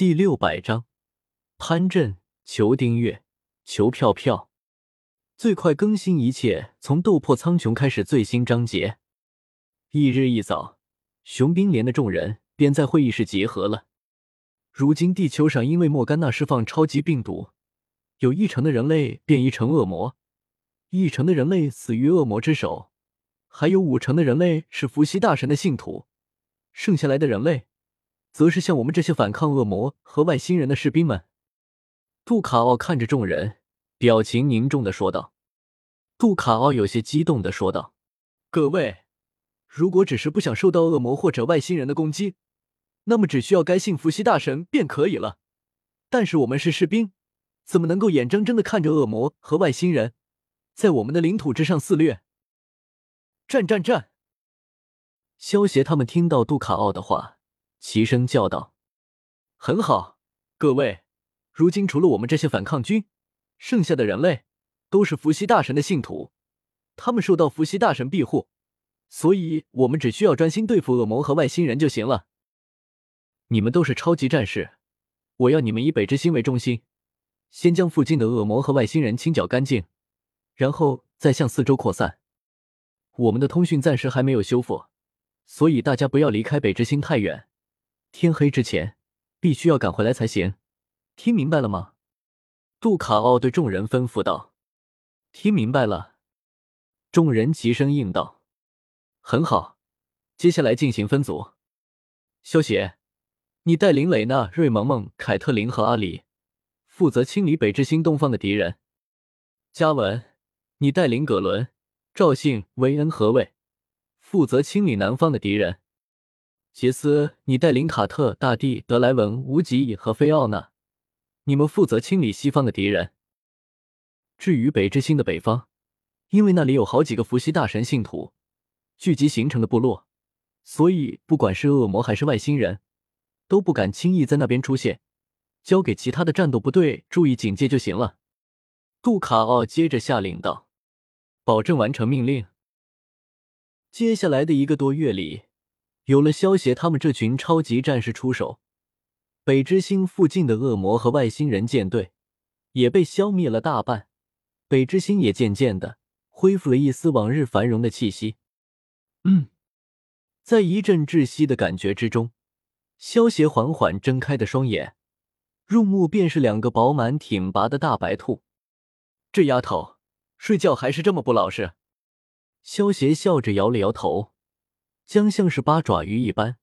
第六百章，潘震，求订阅，求票票，最快更新一切从斗破苍穹开始最新章节。翌日一早，雄兵连的众人便在会议室集合了。如今地球上因为莫甘娜释放超级病毒，有一成的人类变异成恶魔，一成的人类死于恶魔之手，还有五成的人类是伏羲大神的信徒，剩下来的人类。则是像我们这些反抗恶魔和外星人的士兵们。杜卡奥看着众人，表情凝重的说道。杜卡奥有些激动的说道：“各位，如果只是不想受到恶魔或者外星人的攻击，那么只需要该信伏羲大神便可以了。但是我们是士兵，怎么能够眼睁睁的看着恶魔和外星人在我们的领土之上肆虐？战战战！”萧协他们听到杜卡奥的话。齐声叫道：“很好，各位，如今除了我们这些反抗军，剩下的人类都是伏羲大神的信徒，他们受到伏羲大神庇护，所以我们只需要专心对付恶魔和外星人就行了。你们都是超级战士，我要你们以北之星为中心，先将附近的恶魔和外星人清剿干净，然后再向四周扩散。我们的通讯暂时还没有修复，所以大家不要离开北之星太远。”天黑之前，必须要赶回来才行。听明白了吗？杜卡奥对众人吩咐道。听明白了。众人齐声应道。很好，接下来进行分组。萧协，你带领蕾娜、瑞萌萌、凯特琳和阿里，负责清理北之星东方的敌人。嘉文，你带领葛伦、赵信、维恩和卫，负责清理南方的敌人。杰斯，你带领卡特、大帝、德莱文、无极和菲奥娜，你们负责清理西方的敌人。至于北之星的北方，因为那里有好几个伏羲大神信徒聚集形成的部落，所以不管是恶魔还是外星人，都不敢轻易在那边出现。交给其他的战斗部队注意警戒就行了。杜卡奥接着下令道：“保证完成命令。”接下来的一个多月里。有了萧协他们这群超级战士出手，北之星附近的恶魔和外星人舰队也被消灭了大半，北之星也渐渐的恢复了一丝往日繁荣的气息。嗯，在一阵窒息的感觉之中，萧协缓缓睁开的双眼，入目便是两个饱满挺拔的大白兔。这丫头睡觉还是这么不老实。萧协笑着摇了摇头。将像是八爪鱼一般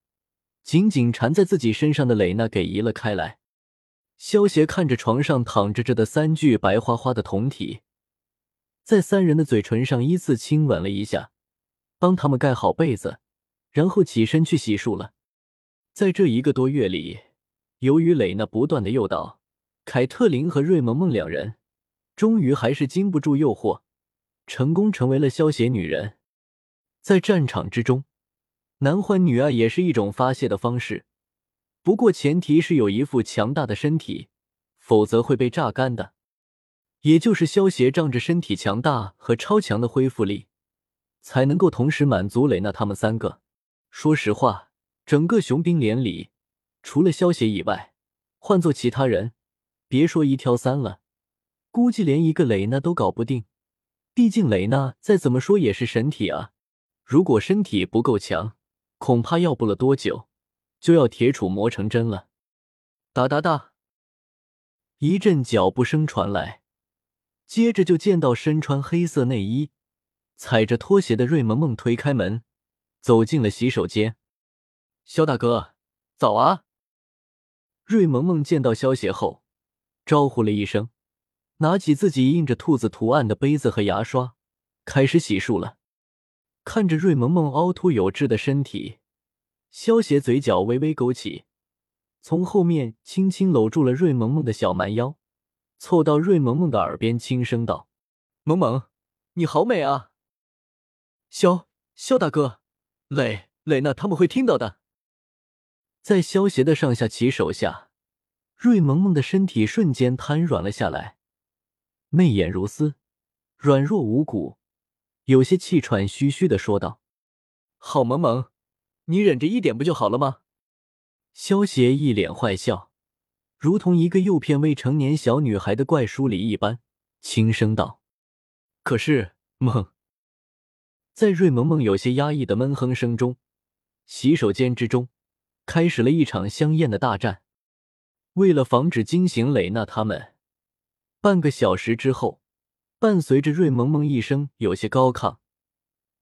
紧紧缠在自己身上的蕾娜给移了开来。萧协看着床上躺着着的三具白花花的酮体，在三人的嘴唇上依次亲吻了一下，帮他们盖好被子，然后起身去洗漱了。在这一个多月里，由于蕾娜不断的诱导，凯特琳和瑞萌萌两人终于还是经不住诱惑，成功成为了萧协女人。在战场之中。男欢女爱也是一种发泄的方式，不过前提是有一副强大的身体，否则会被榨干的。也就是萧协仗着身体强大和超强的恢复力，才能够同时满足蕾娜他们三个。说实话，整个雄兵连里，除了萧协以外，换做其他人，别说一挑三了，估计连一个蕾娜都搞不定。毕竟蕾娜再怎么说也是神体啊，如果身体不够强，恐怕要不了多久，就要铁杵磨成针了。哒哒哒，一阵脚步声传来，接着就见到身穿黑色内衣、踩着拖鞋的瑞萌萌推开门，走进了洗手间。肖大哥，早啊！瑞萌萌见到萧协后，招呼了一声，拿起自己印着兔子图案的杯子和牙刷，开始洗漱了。看着瑞萌萌凹凸有致的身体，萧协嘴角微微勾起，从后面轻轻搂住了瑞萌萌的小蛮腰，凑到瑞萌萌的耳边轻声道：“萌萌，你好美啊！”萧萧大哥，磊磊娜他们会听到的。在萧协的上下其手下，瑞萌萌的身体瞬间瘫软了下来，媚眼如丝，软弱无骨。有些气喘吁吁的说道：“好萌萌，你忍着一点不就好了吗？”萧协一脸坏笑，如同一个诱骗未成年小女孩的怪书里一般，轻声道：“可是，梦。”在瑞萌萌有些压抑的闷哼声中，洗手间之中开始了一场香艳的大战。为了防止惊醒蕾娜他们，半个小时之后，伴随着瑞萌萌一声有些高亢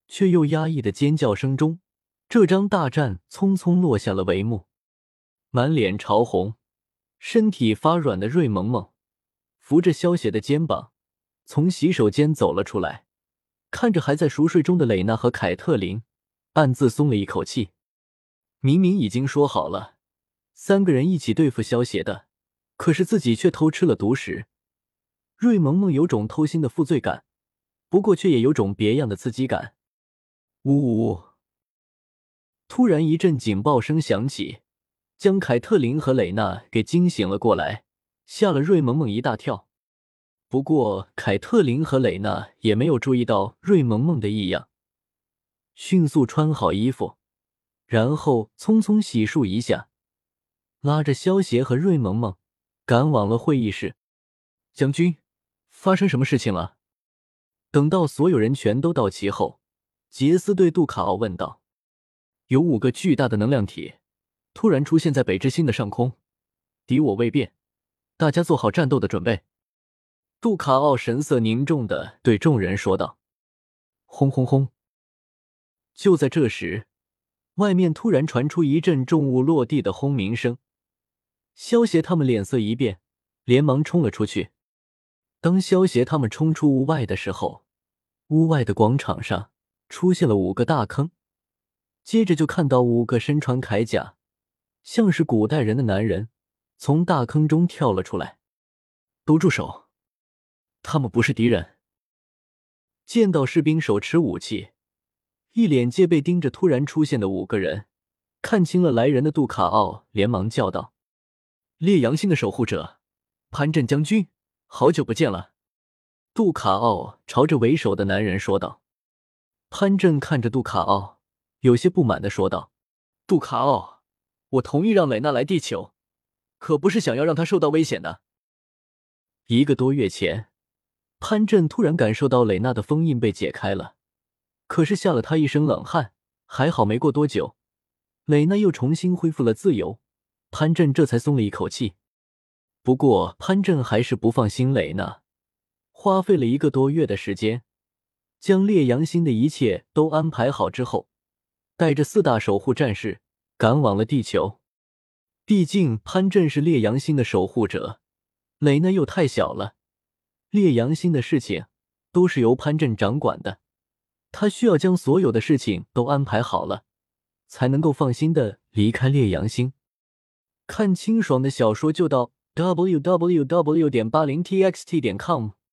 却又压抑的尖叫声中，这张大战匆匆落下了帷幕。满脸潮红、身体发软的瑞萌萌扶着萧邪的肩膀，从洗手间走了出来。看着还在熟睡中的蕾娜和凯特琳，暗自松了一口气。明明已经说好了，三个人一起对付萧邪的，可是自己却偷吃了毒食。瑞萌萌有种偷腥的负罪感，不过却也有种别样的刺激感。呜呜呜！突然一阵警报声响起，将凯特琳和蕾娜给惊醒了过来，吓了瑞萌萌一大跳。不过，凯特琳和蕾娜也没有注意到瑞萌萌的异样，迅速穿好衣服，然后匆匆洗漱一下，拉着萧邪和瑞萌萌赶往了会议室。将军，发生什么事情了？等到所有人全都到齐后，杰斯对杜卡奥问道：“有五个巨大的能量体突然出现在北之星的上空，敌我未变，大家做好战斗的准备。”杜卡奥神色凝重的对众人说道：“轰轰轰！”就在这时，外面突然传出一阵重物落地的轰鸣声。萧协他们脸色一变，连忙冲了出去。当萧协他们冲出屋外的时候，屋外的广场上出现了五个大坑，接着就看到五个身穿铠甲、像是古代人的男人从大坑中跳了出来。都住手！他们不是敌人。见到士兵手持武器，一脸戒备盯着突然出现的五个人，看清了来人的杜卡奥连忙叫道：“烈阳星的守护者，潘震将军，好久不见了。”杜卡奥朝着为首的男人说道。潘震看着杜卡奥，有些不满的说道：“杜卡奥，我同意让蕾娜来地球，可不是想要让她受到危险的。一个多月前。”潘震突然感受到蕾娜的封印被解开了，可是吓了他一身冷汗。还好没过多久，蕾娜又重新恢复了自由，潘震这才松了一口气。不过潘震还是不放心蕾娜，花费了一个多月的时间，将烈阳星的一切都安排好之后，带着四大守护战士赶往了地球。毕竟潘震是烈阳星的守护者，雷娜又太小了。烈阳星的事情都是由潘震掌管的，他需要将所有的事情都安排好了，才能够放心的离开烈阳星。看清爽的小说就到 w w w. 点八零 t x t 点 com。